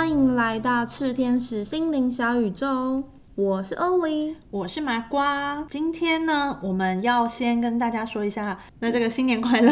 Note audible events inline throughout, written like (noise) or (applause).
欢迎来到赤天使心灵小宇宙，我是欧丽。我是麻瓜，今天呢，我们要先跟大家说一下，那这个新年快乐，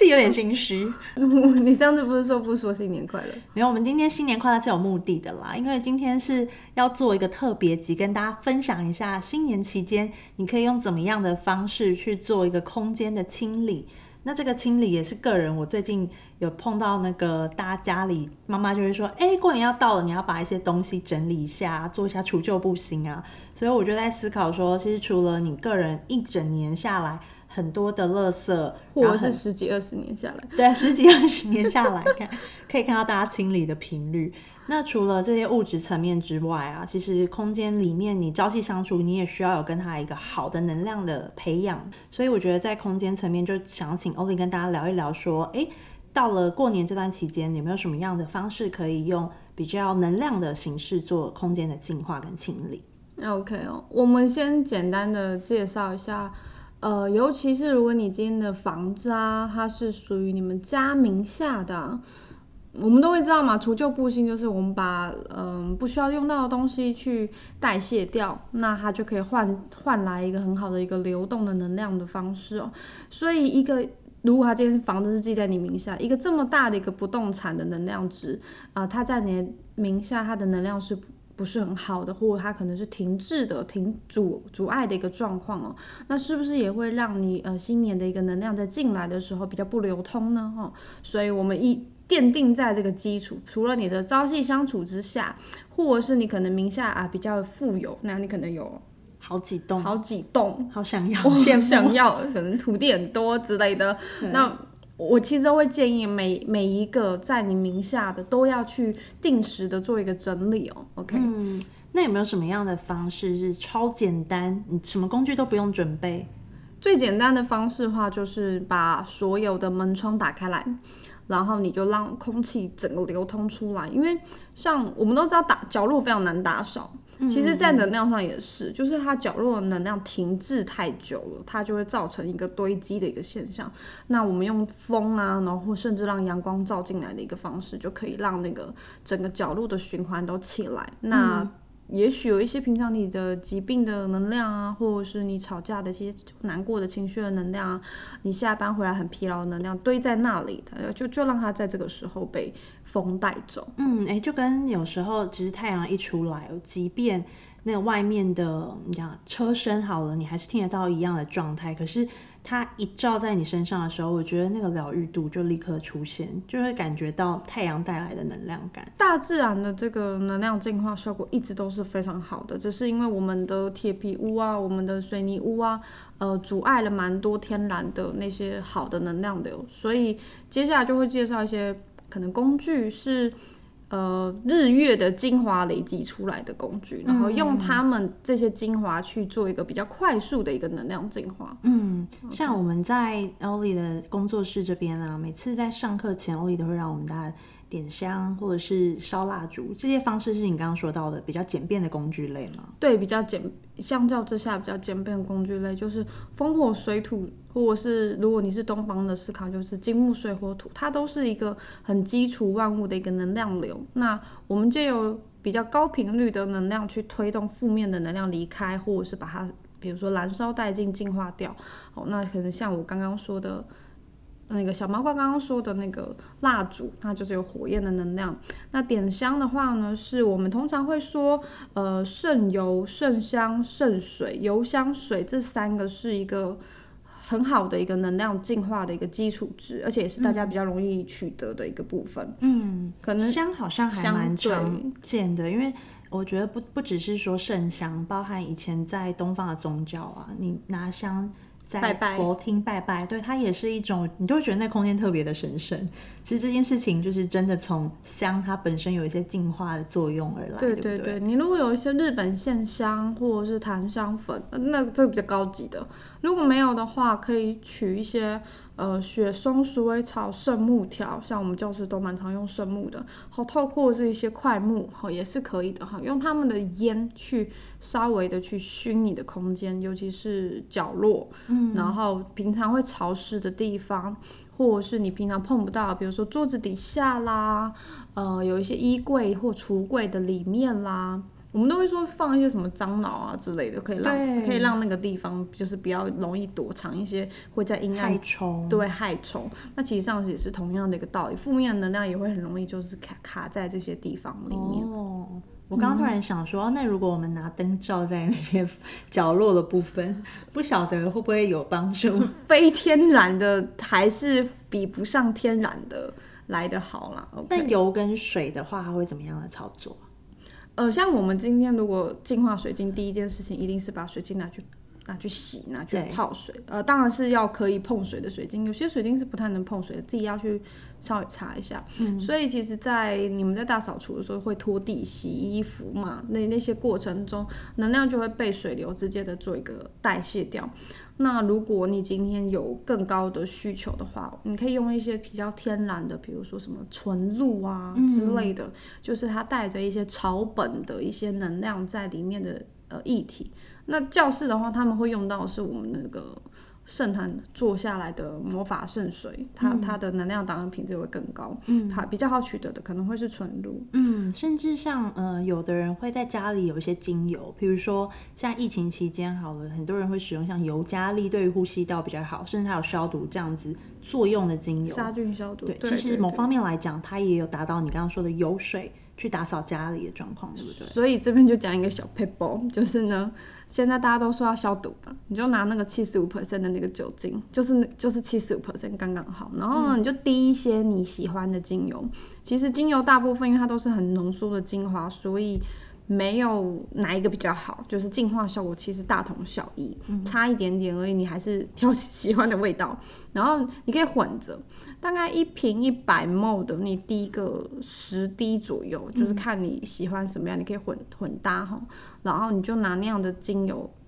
自己有点心虚。(laughs) 你上次不是说不说新年快乐？没有，我们今天新年快乐是有目的的啦，因为今天是要做一个特别集，跟大家分享一下新年期间你可以用怎么样的方式去做一个空间的清理。那这个清理也是个人，我最近有碰到那个大家家里妈妈就会说，哎，过年要到了，你要把一些东西整理一下，做一下除旧布新啊。所以我就在思考说，其实除了你个人一整年下来很多的垃圾，或者是十几二十年下来，对，十几二十年下来看，(laughs) 可以看到大家清理的频率。那除了这些物质层面之外啊，其实空间里面你朝夕相处，你也需要有跟他一个好的能量的培养。所以我觉得在空间层面，就想请欧丽跟大家聊一聊，说，哎，到了过年这段期间，有没有什么样的方式可以用比较能量的形式做空间的净化跟清理？OK 哦，我们先简单的介绍一下，呃，尤其是如果你今天的房子啊，它是属于你们家名下的。我们都会知道嘛，除旧布新就是我们把嗯不需要用到的东西去代谢掉，那它就可以换换来一个很好的一个流动的能量的方式哦。所以一个如果它今天房子是记在你名下，一个这么大的一个不动产的能量值啊，它在你名下，它的能量是不是很好的，或者它可能是停滞的、停阻阻碍的一个状况哦。那是不是也会让你呃新年的一个能量在进来的时候比较不流通呢？哈，所以我们一。奠定在这个基础，除了你的朝夕相处之下，或者是你可能名下啊比较富有，那你可能有好几栋，好几栋，好想要，想想要，可能土地很多之类的。那我其实都会建议每每一个在你名下的都要去定时的做一个整理哦。OK，嗯，那有没有什么样的方式是超简单，你什么工具都不用准备？最简单的方式的话，就是把所有的门窗打开来。然后你就让空气整个流通出来，因为像我们都知道打角落非常难打扫，其实，在能量上也是，就是它角落的能量停滞太久了，它就会造成一个堆积的一个现象。那我们用风啊，然后甚至让阳光照进来的一个方式，就可以让那个整个角落的循环都起来。那也许有一些平常你的疾病的能量啊，或者是你吵架的一些难过的情绪的能量啊，你下班回来很疲劳的能量堆在那里，就就让它在这个时候被风带走。嗯，哎，就跟有时候其实太阳一出来，即便那外面的你讲车声好了，你还是听得到一样的状态，可是。它一照在你身上的时候，我觉得那个疗愈度就立刻出现，就会感觉到太阳带来的能量感。大自然的这个能量净化效果一直都是非常好的，只是因为我们的铁皮屋啊、我们的水泥屋啊，呃，阻碍了蛮多天然的那些好的能量流。所以接下来就会介绍一些可能工具是。呃，日月的精华累积出来的工具，然后用他们这些精华去做一个比较快速的一个能量净化。嗯，像我们在欧丽的工作室这边啊，每次在上课前，欧丽都会让我们大家。点香或者是烧蜡烛，这些方式是你刚刚说到的比较简便的工具类吗？对，比较简，相较之下比较简便的工具类就是风火水土，或者是如果你是东方的思考，就是金木水火土，它都是一个很基础万物的一个能量流。那我们借有比较高频率的能量去推动负面的能量离开，或者是把它，比如说燃烧殆尽、净化掉。哦，那可能像我刚刚说的。那个小毛怪刚刚说的那个蜡烛，它就是有火焰的能量。那点香的话呢，是我们通常会说，呃，圣油、圣香、圣水、油香水这三个是一个很好的一个能量净化的一个基础值，而且也是大家比较容易取得的一个部分。嗯，可能香好像还蛮常见的，因为我觉得不不只是说圣香，包含以前在东方的宗教啊，你拿香。在佛厅拜拜，对它也是一种，你就会觉得那空间特别的神圣。其实这件事情就是真的从香它本身有一些净化的作用而来，对对对。你如果有一些日本线香或者是檀香粉，那这个比较高级的。如果没有的话，可以取一些呃雪松、鼠尾草、圣木条，像我们教室都蛮常用圣木的，好透过是一些块木，好也是可以的哈，用它们的烟去稍微的去熏你的空间，尤其是角落，嗯，然后平常会潮湿的地方。或者是你平常碰不到，比如说桌子底下啦，呃，有一些衣柜或橱柜的里面啦，我们都会说放一些什么樟脑啊之类的，可以让可以让那个地方就是比较容易躲藏一些会在阴暗害虫，对害虫。那其实上也是同样的一个道理，负面能量也会很容易就是卡卡在这些地方里面。哦。我刚刚突然想说，那如果我们拿灯照在那些角落的部分，不晓得会不会有帮助？非天然的还是比不上天然的来的好啦。那油跟水的话，它会怎么样的操作？呃，像我们今天如果净化水晶，第一件事情一定是把水晶拿去。拿去洗，拿去泡水，呃，当然是要可以碰水的水晶，有些水晶是不太能碰水的，自己要去稍微擦一下。嗯，所以其实，在你们在大扫除的时候会拖地、洗衣服嘛，那那些过程中，能量就会被水流直接的做一个代谢掉。那如果你今天有更高的需求的话，你可以用一些比较天然的，比如说什么纯露啊之类的，就是它带着一些草本的一些能量在里面的呃液体。那教室的话，他们会用到是我们那个圣坛做下来的魔法圣水，它它的能量档案品质会更高，嗯，它比较好取得的可能会是纯露，嗯，甚至像呃，有的人会在家里有一些精油，比如说像疫情期间好了，很多人会使用像尤加利，对于呼吸道比较好，甚至还有消毒这样子作用的精油，杀菌消毒。对，其实某方面来讲，它也有达到你刚刚说的油水去打扫家里的状况，对不对？所以这边就讲一个小 paper，就是呢。现在大家都说要消毒吧，你就拿那个七十五 percent 的那个酒精，就是就是七十五 percent 刚刚好。然后呢，你就滴一些你喜欢的精油。其实精油大部分因为它都是很浓缩的精华，所以。没有哪一个比较好，就是净化效果其实大同小异，差一点点而已。你还是挑喜欢的味道，然后你可以混着，大概一瓶一百 ml 的，你滴个十滴左右，就是看你喜欢什么样，你可以混混搭哈。然后你就拿那样的精油的。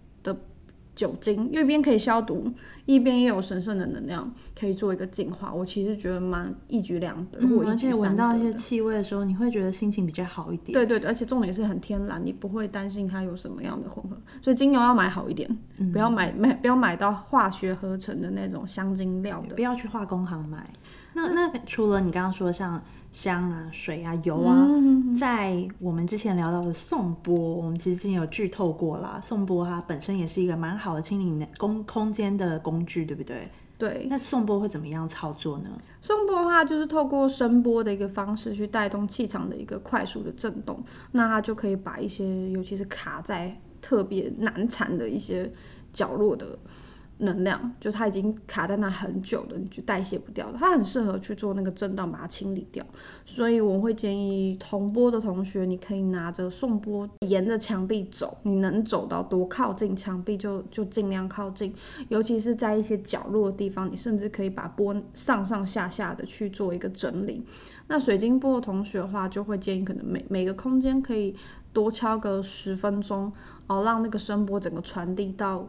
酒精一边可以消毒，一边也有神圣的能量，可以做一个净化。我其实觉得蛮一举两得，而且闻到一些气味的时候，你会觉得心情比较好一点。对对对，而且重点是很天然，你不会担心它有什么样的混合。所以精油要买好一点，不要买买不要买到化学合成的那种香精料的，不要去化工行买。那那除了你刚刚说像香啊、水啊、油啊，在我们之前聊到的颂钵，我们其实之前有剧透过啦。颂钵它本身也是一个蛮好的清理空空间的工具，对不对？对。那颂钵会怎么样操作呢？颂钵的话，就是透过声波的一个方式去带动气场的一个快速的震动，那它就可以把一些，尤其是卡在特别难缠的一些角落的。能量就它已经卡在那很久的，你就代谢不掉的，它很适合去做那个震荡，把它清理掉。所以我会建议同波的同学，你可以拿着送波沿着墙壁走，你能走到多靠近墙壁就就尽量靠近，尤其是在一些角落的地方，你甚至可以把波上上下下的去做一个整理。那水晶波的同学的话，就会建议可能每每个空间可以多敲个十分钟，哦，让那个声波整个传递到。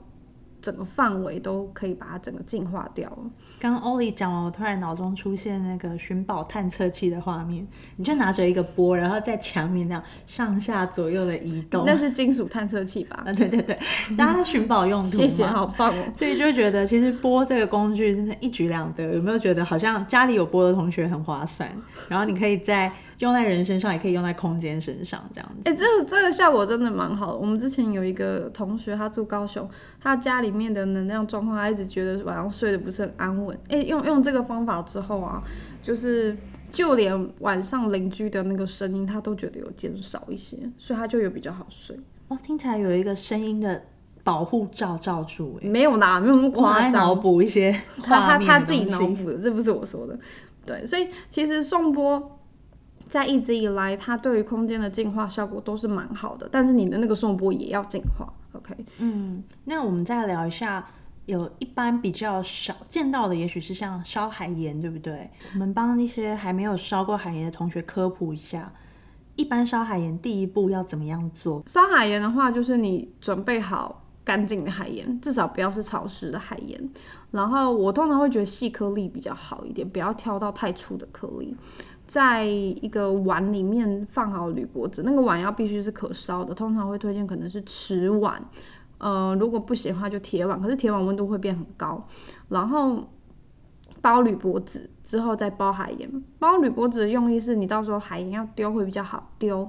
整个范围都可以把它整个净化掉了。刚刚欧丽讲完，我突然脑中出现那个寻宝探测器的画面，你就拿着一个波，然后在墙面那样上下左右的移动。那是金属探测器吧？啊，对对对，大家寻宝用途。(laughs) 谢谢，好棒哦。(laughs) 所以就觉得其实波这个工具真的一举两得。有没有觉得好像家里有波的同学很划算？然后你可以在。用在人身上，也可以用在空间身上，这样子。哎，这个这个效果真的蛮好的。我们之前有一个同学，他住高雄，他家里面的能量状况，他一直觉得晚上睡得不是很安稳。哎，用用这个方法之后啊，就是就连晚上邻居的那个声音，他都觉得有减少一些，所以他就有比较好睡。哦，听起来有一个声音的保护罩罩住。哎，没有啦，没有那么夸张。脑补一些 (laughs) 他他他自己脑补的，这不是我说的。对，所以其实送波。在一直以来，它对于空间的净化效果都是蛮好的，但是你的那个送波也要净化，OK？嗯，那我们再聊一下，有一般比较少见到的，也许是像烧海盐，对不对？我们帮那些还没有烧过海盐的同学科普一下，一般烧海盐第一步要怎么样做？烧海盐的话，就是你准备好干净的海盐，至少不要是潮湿的海盐。然后我通常会觉得细颗粒比较好一点，不要挑到太粗的颗粒。在一个碗里面放好铝箔纸，那个碗要必须是可烧的，通常会推荐可能是瓷碗。呃，如果不行的话就铁碗，可是铁碗温度会变很高。然后包铝箔纸之后再包海盐，包铝箔纸的用意是你到时候海盐要丢会比较好丢。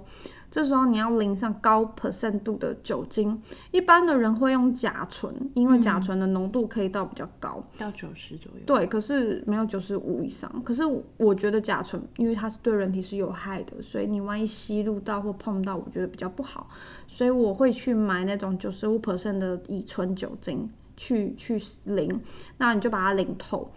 这时候你要淋上高 percent 度的酒精，一般的人会用甲醇，因为甲醇的浓度可以到比较高，到九十左右。对，可是没有九十五以上。可是我觉得甲醇，因为它是对人体是有害的，所以你万一吸入到或碰到，我觉得比较不好。所以我会去买那种九十五 percent 的乙醇酒精去去淋，那你就把它淋透。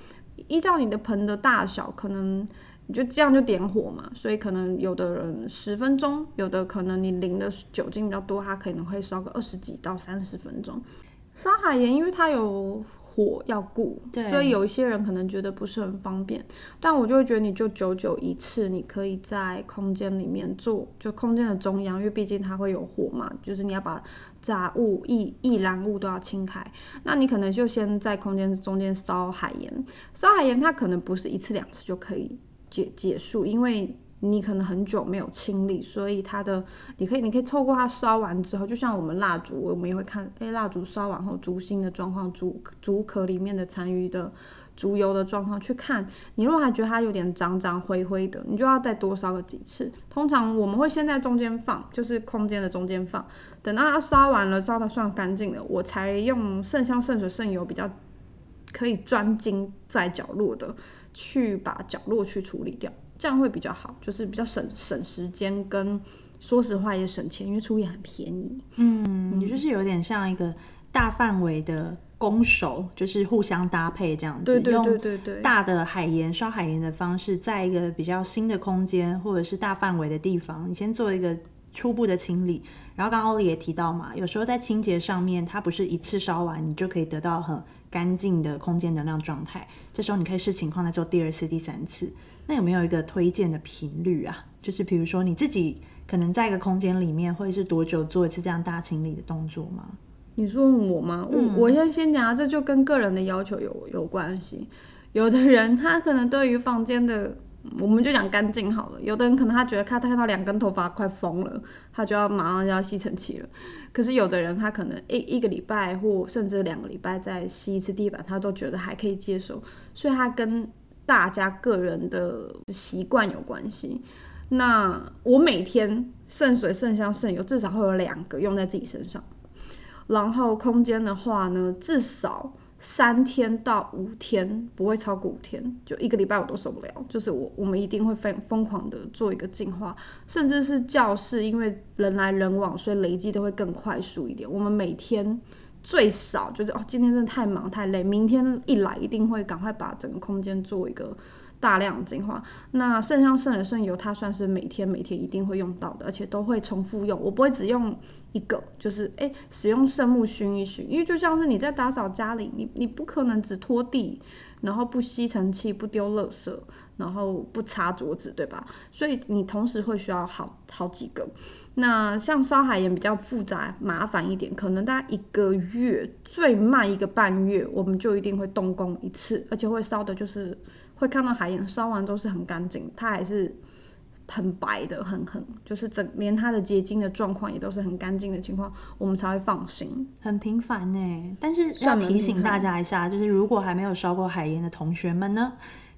依照你的盆的大小，可能。你就这样就点火嘛，所以可能有的人十分钟，有的可能你淋的酒精比较多，它可能会烧个二十几到三十分钟。烧海盐因为它有火要顾，所以有一些人可能觉得不是很方便。但我就会觉得你就久久一次，你可以在空间里面做，就空间的中央，因为毕竟它会有火嘛，就是你要把杂物、易易燃物都要清开。那你可能就先在空间中间烧海盐，烧海盐它可能不是一次两次就可以。结结束，因为你可能很久没有清理，所以它的你可以你可以透过它烧完之后，就像我们蜡烛，我们也会看，哎，蜡烛烧完后烛芯的状况，烛烛壳里面的残余的烛油的状况去看。你如果还觉得它有点脏脏灰灰的，你就要再多烧个几次。通常我们会先在中间放，就是空间的中间放，等到它烧完了，烧的算干净了，我才用剩香剩水剩油比较可以专精在角落的。去把角落去处理掉，这样会比较好，就是比较省省时间，跟说实话也省钱，因为处理很便宜。嗯，你就是有点像一个大范围的攻守，就是互相搭配这样子。对对对对对。大的海盐烧海盐的方式，在一个比较新的空间或者是大范围的地方，你先做一个初步的清理。然后刚刚欧丽也提到嘛，有时候在清洁上面，它不是一次烧完，你就可以得到很。干净的空间能量状态，这时候你可以视情况再做第二次、第三次。那有没有一个推荐的频率啊？就是比如说你自己可能在一个空间里面会是多久做一次这样大清理的动作吗？你说我吗？我我先先讲啊，这就跟个人的要求有有关系。有的人他可能对于房间的。我们就讲干净好了。有的人可能他觉得他看到两根头发快疯了，他就要马上就要吸尘器了。可是有的人他可能一一个礼拜或甚至两个礼拜再吸一次地板，他都觉得还可以接受。所以他跟大家个人的习惯有关系。那我每天渗水、渗香、渗油至少会有两个用在自己身上。然后空间的话呢，至少。三天到五天不会超过五天，就一个礼拜我都受不了。就是我我们一定会疯疯狂的做一个净化，甚至是教室，因为人来人往，所以累积都会更快速一点。我们每天最少就是哦，今天真的太忙太累，明天一来一定会赶快把整个空间做一个。大量净化，那肾上肾的肾油，它算是每天每天一定会用到的，而且都会重复用。我不会只用一个，就是诶使用圣木熏一熏，因为就像是你在打扫家里，你你不可能只拖地，然后不吸尘器，不丢垃圾，然后不擦桌子，对吧？所以你同时会需要好好几个。那像烧海盐比较复杂麻烦一点，可能大概一个月，最慢一个半月，我们就一定会动工一次，而且会烧的就是。会看到海盐烧完都是很干净，它还是很白的，很很就是整连它的结晶的状况也都是很干净的情况，我们才会放心。很平凡呢，但是要提醒大家一下，就是如果还没有烧过海盐的同学们呢。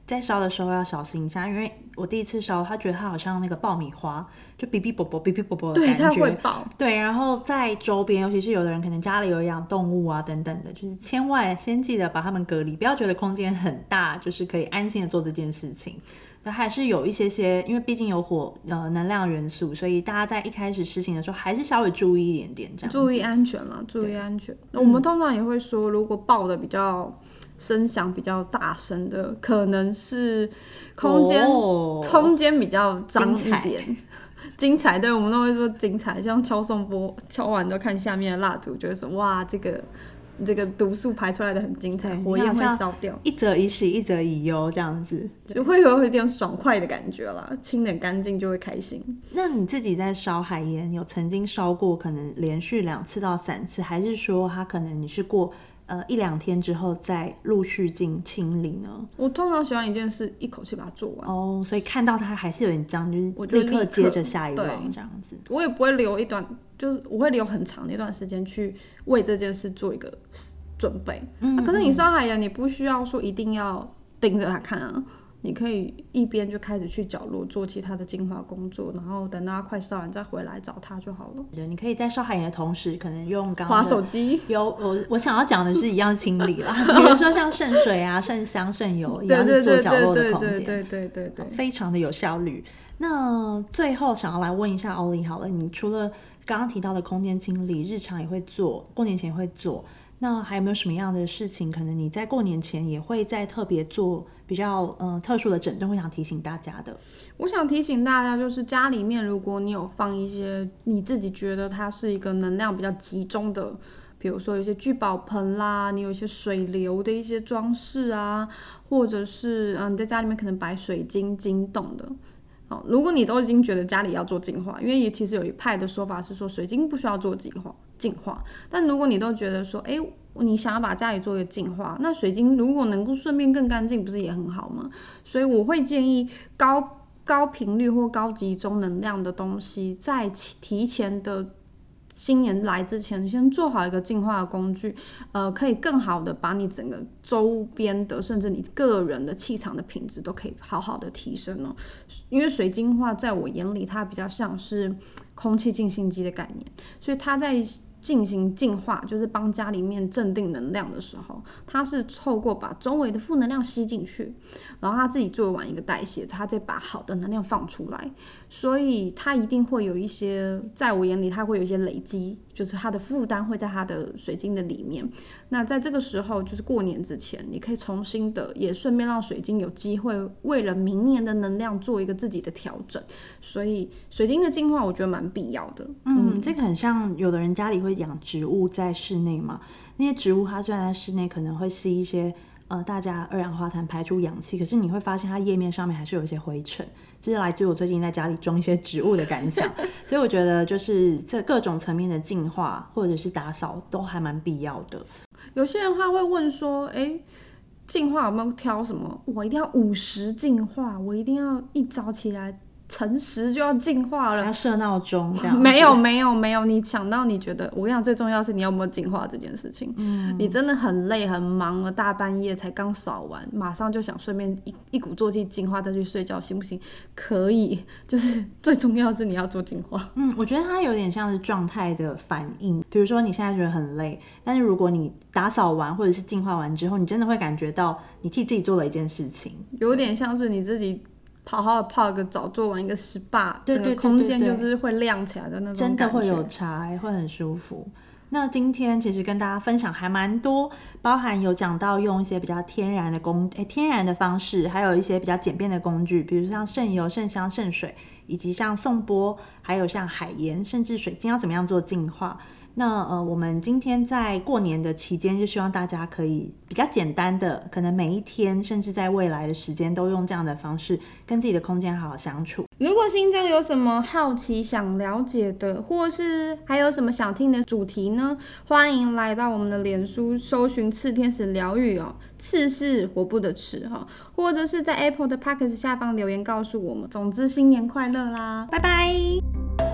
在烧的时候要小心一下，因为我第一次烧，他觉得它好像那个爆米花，就哔哔啵啵、哔哔啵啵的感觉。对，它会爆。对，然后在周边，尤其是有的人可能家里有养动物啊等等的，就是千万先记得把它们隔离，不要觉得空间很大，就是可以安心的做这件事情。那还是有一些些，因为毕竟有火呃能量元素，所以大家在一开始实行的时候，还是稍微注意一点点这样。注意安全了，注意安全。那我们通常也会说，如果爆的比较。声响比较大声的，可能是空间空间比较脏一点，精彩。对，我们都会说精彩，像敲送波敲完都看下面的蜡烛，就会说哇，这个这个毒素排出来的很精彩，对火焰会烧掉，一则以喜，一则以忧这样子。就会有一点爽快的感觉啦，清点干净就会开心。那你自己在烧海盐，有曾经烧过可能连续两次到三次，还是说它可能你是过呃一两天之后再陆续进清理呢？我通常喜欢一件事一口气把它做完，哦，所以看到它还是有点脏，就是立刻接着下一对 round 这样子。我也不会留一段，就是我会留很长的一段时间去为这件事做一个准备。嗯啊可是你上海人，你不需要说一定要盯着它看啊，你可以一边就开始去角落做其他的净化工作，然后等到它快烧完再回来找它就好了。对，你可以在烧海盐的同时，可能用刚划刚的手机，(laughs) 有我我想要讲的是一样清理啦，(laughs) 比如说像渗水啊、渗香、渗油一样是做角落的空间，对对对对对。非常的有效率。那最后想要来问一下欧丽好了，你除了刚刚提到的空间清理，日常也会做，过年前也会做，那还有没有什么样的事情，可能你在过年前也会再特别做比较呃特殊的整顿，会想提醒大家的？我想提醒大家，就是家里面如果你有放一些你自己觉得它是一个能量比较集中的，比如说有一些聚宝盆啦，你有一些水流的一些装饰啊，或者是嗯、你在家里面可能摆水晶晶洞的。哦，如果你都已经觉得家里要做净化，因为也其实有一派的说法是说水晶不需要做净化，净化。但如果你都觉得说，诶，你想要把家里做一个净化，那水晶如果能够顺便更干净，不是也很好吗？所以我会建议高高频率或高集中能量的东西，在提前的新年来之前，先做好一个净化的工具，呃，可以更好的把你整个周边的，甚至你个人的气场的品质都可以好好的提升哦。因为水晶化在我眼里，它比较像是空气净化机的概念，所以它在进行净化，就是帮家里面镇定能量的时候，他是透过把周围的负能量吸进去，然后他自己做完一个代谢，他再把好的能量放出来，所以他一定会有一些，在我眼里，他会有一些累积，就是它的负担会在它的水晶的里面。那在这个时候，就是过年之前，你可以重新的，也顺便让水晶有机会为了明年的能量做一个自己的调整。所以水晶的净化，我觉得蛮必要的。嗯，这个很像有的人家里会养植物在室内嘛，那些植物它虽然在室内可能会吸一些呃大家二氧化碳排出氧气，可是你会发现它页面上面还是有一些灰尘，这是来自于我最近在家里种一些植物的感想。(laughs) 所以我觉得就是这各种层面的净化或者是打扫都还蛮必要的。有些人他会问说，诶，净化有没有挑什么？我一定要午时净化，我一定要一早起来晨时就要进化了。要设闹钟这样？(laughs) 没有没有没有，你想到你觉得，我跟你讲，最重要是你有没有进化这件事情。嗯，你真的很累很忙了，大半夜才刚扫完，马上就想顺便一一鼓作气进化再去睡觉，行不行？可以，(laughs) 就是最重要是你要做进化。嗯，我觉得它有点像是状态的反应。比如说你现在觉得很累，但是如果你打扫完或者是进化完之后，你真的会感觉到你替自己做了一件事情。有点像是你自己好好的泡个澡，做完一个 SPA，整个对对对空间就是会亮起来的那种真的感会有觉差，会很舒服。那今天其实跟大家分享还蛮多，包含有讲到用一些比较天然的工，诶天然的方式，还有一些比较简便的工具，比如像渗油、渗香、渗水，以及像送波，还有像海盐，甚至水晶要怎么样做净化。那呃，我们今天在过年的期间，就希望大家可以比较简单的，可能每一天，甚至在未来的时间，都用这样的方式跟自己的空间好好相处。如果心中有什么好奇想了解的，或是还有什么想听的主题呢？欢迎来到我们的脸书搜寻“刺天使疗愈”哦，刺是活不得吃哈，或者是在 Apple 的 p o c k e t 下方留言告诉我们。总之，新年快乐啦！拜拜。